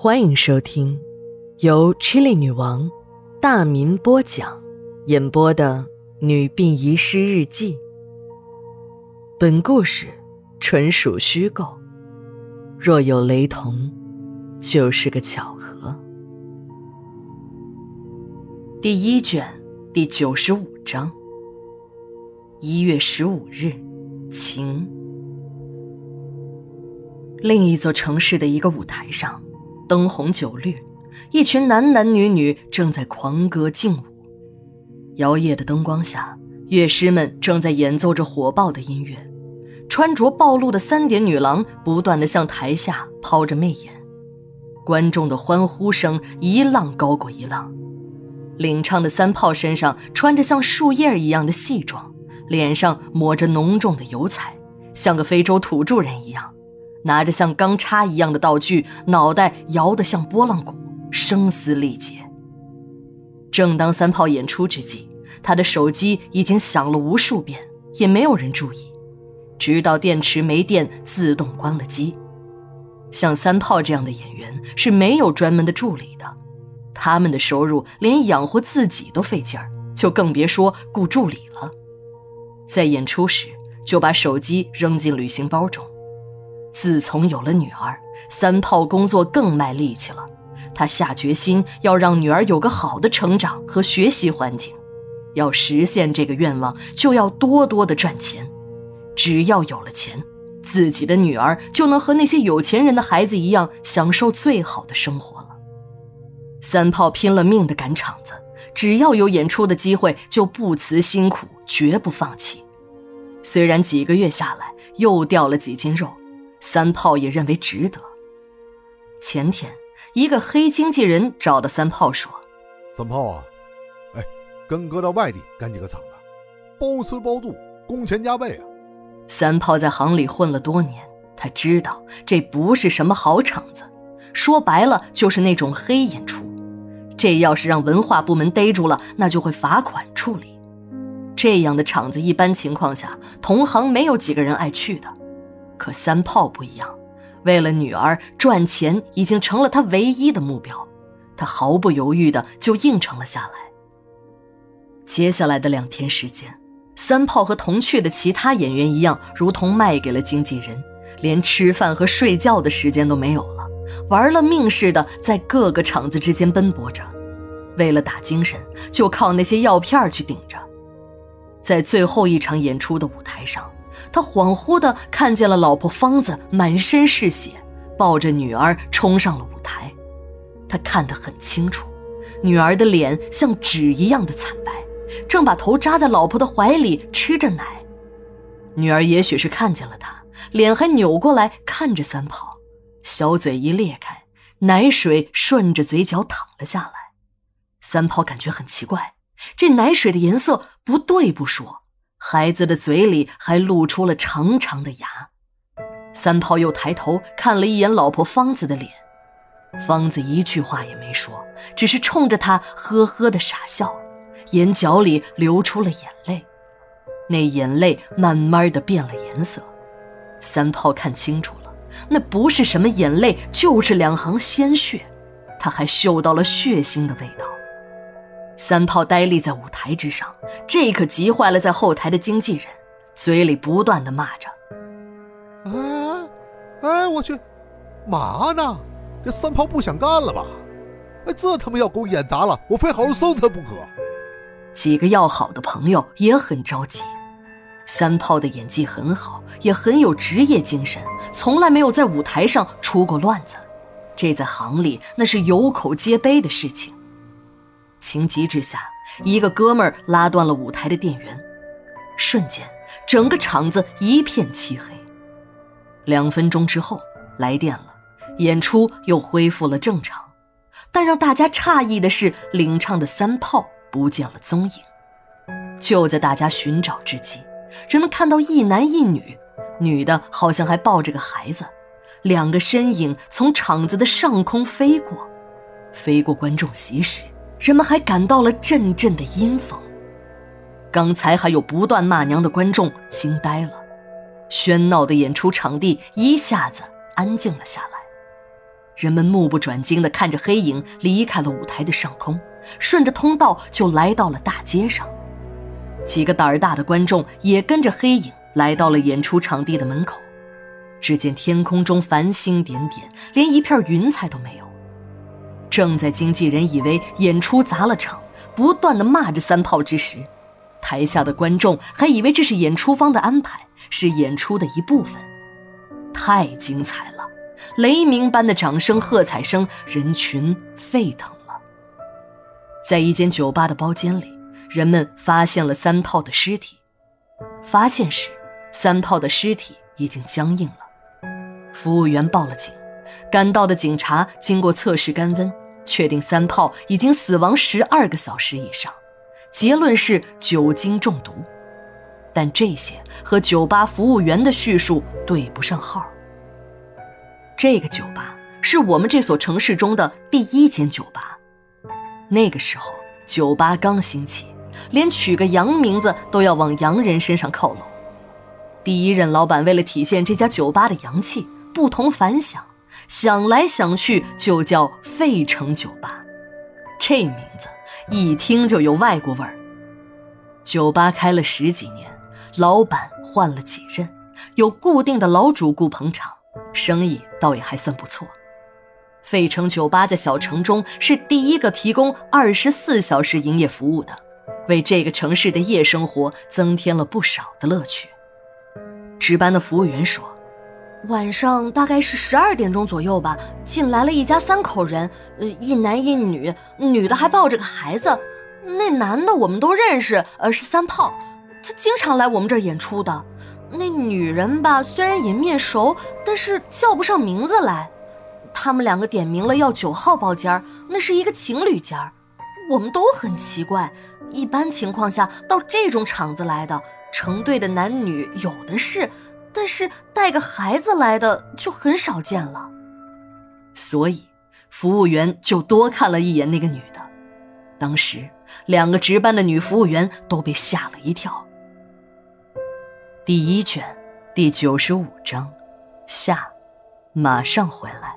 欢迎收听由 Chili 女王大民播讲、演播的《女病遗失日记》。本故事纯属虚构，若有雷同，就是个巧合。第一卷第九十五章。一月十五日，晴。另一座城市的一个舞台上，灯红酒绿，一群男男女女正在狂歌劲舞。摇曳的灯光下，乐师们正在演奏着火爆的音乐。穿着暴露的三点女郎不断的向台下抛着媚眼，观众的欢呼声一浪高过一浪。领唱的三炮身上穿着像树叶一样的戏装，脸上抹着浓重的油彩，像个非洲土著人一样。拿着像钢叉一样的道具，脑袋摇得像拨浪鼓，声嘶力竭。正当三炮演出之际，他的手机已经响了无数遍，也没有人注意，直到电池没电，自动关了机。像三炮这样的演员是没有专门的助理的，他们的收入连养活自己都费劲儿，就更别说雇助理了。在演出时，就把手机扔进旅行包中。自从有了女儿，三炮工作更卖力气了。他下决心要让女儿有个好的成长和学习环境。要实现这个愿望，就要多多的赚钱。只要有了钱，自己的女儿就能和那些有钱人的孩子一样，享受最好的生活了。三炮拼了命的赶场子，只要有演出的机会，就不辞辛苦，绝不放弃。虽然几个月下来又掉了几斤肉。三炮也认为值得。前天，一个黑经纪人找到三炮说：“三炮啊，哎，跟哥到外地干几个场子，包吃包住，工钱加倍啊。”三炮在行里混了多年，他知道这不是什么好场子，说白了就是那种黑演出。这要是让文化部门逮住了，那就会罚款处理。这样的场子，一般情况下，同行没有几个人爱去的。可三炮不一样，为了女儿赚钱已经成了他唯一的目标，他毫不犹豫的就应承了下来。接下来的两天时间，三炮和同去的其他演员一样，如同卖给了经纪人，连吃饭和睡觉的时间都没有了，玩了命似的在各个场子之间奔波着，为了打精神，就靠那些药片去顶着，在最后一场演出的舞台上。他恍惚地看见了老婆芳子满身是血，抱着女儿冲上了舞台。他看得很清楚，女儿的脸像纸一样的惨白，正把头扎在老婆的怀里吃着奶。女儿也许是看见了他，脸还扭过来看着三炮，小嘴一裂开，奶水顺着嘴角淌了下来。三炮感觉很奇怪，这奶水的颜色不对不说。孩子的嘴里还露出了长长的牙，三炮又抬头看了一眼老婆芳子的脸，芳子一句话也没说，只是冲着他呵呵的傻笑，眼角里流出了眼泪，那眼泪慢慢的变了颜色，三炮看清楚了，那不是什么眼泪，就是两行鲜血，他还嗅到了血腥的味道。三炮呆立在舞台之上，这可急坏了在后台的经纪人，嘴里不断的骂着：“哎，哎，我去，嘛呢？这三炮不想干了吧？哎，这他妈要给我演砸了，我非好好收他不可。”几个要好的朋友也很着急。三炮的演技很好，也很有职业精神，从来没有在舞台上出过乱子，这在行里那是有口皆碑的事情。情急之下，一个哥们儿拉断了舞台的电源，瞬间，整个场子一片漆黑。两分钟之后，来电了，演出又恢复了正常。但让大家诧异的是，领唱的三炮不见了踪影。就在大家寻找之际，人们看到一男一女，女的好像还抱着个孩子，两个身影从场子的上空飞过，飞过观众席时。人们还感到了阵阵的阴风，刚才还有不断骂娘的观众惊呆了，喧闹的演出场地一下子安静了下来。人们目不转睛地看着黑影离开了舞台的上空，顺着通道就来到了大街上。几个胆儿大的观众也跟着黑影来到了演出场地的门口。只见天空中繁星点点，连一片云彩都没有。正在经纪人以为演出砸了场，不断的骂着三炮之时，台下的观众还以为这是演出方的安排，是演出的一部分。太精彩了！雷鸣般的掌声、喝彩声，人群沸腾了。在一间酒吧的包间里，人们发现了三炮的尸体。发现时，三炮的尸体已经僵硬了。服务员报了警，赶到的警察经过测试肝温，确定三炮已经死亡十二个小时以上，结论是酒精中毒。但这些和酒吧服务员的叙述对不上号。这个酒吧是我们这所城市中的第一间酒吧。那个时候，酒吧刚兴起，连取个洋名字都要往洋人身上靠拢。第一任老板为了体现这家酒吧的洋气，不同凡响，想来想去就叫费城酒吧。这名字一听就有外国味儿。酒吧开了十几年，老板换了几任，有固定的老主顾捧场。生意倒也还算不错。费城酒吧在小城中是第一个提供二十四小时营业服务的，为这个城市的夜生活增添了不少的乐趣。值班的服务员说：“晚上大概是十二点钟左右吧，进来了一家三口人，呃，一男一女，女的还抱着个孩子。那男的我们都认识，呃，是三炮，他经常来我们这儿演出的。”那女人吧，虽然也面熟，但是叫不上名字来。他们两个点名了要九号包间儿，那是一个情侣间儿。我们都很奇怪，一般情况下到这种场子来的成对的男女有的是，但是带个孩子来的就很少见了。所以，服务员就多看了一眼那个女的。当时，两个值班的女服务员都被吓了一跳。第一卷，第九十五章，下，马上回来。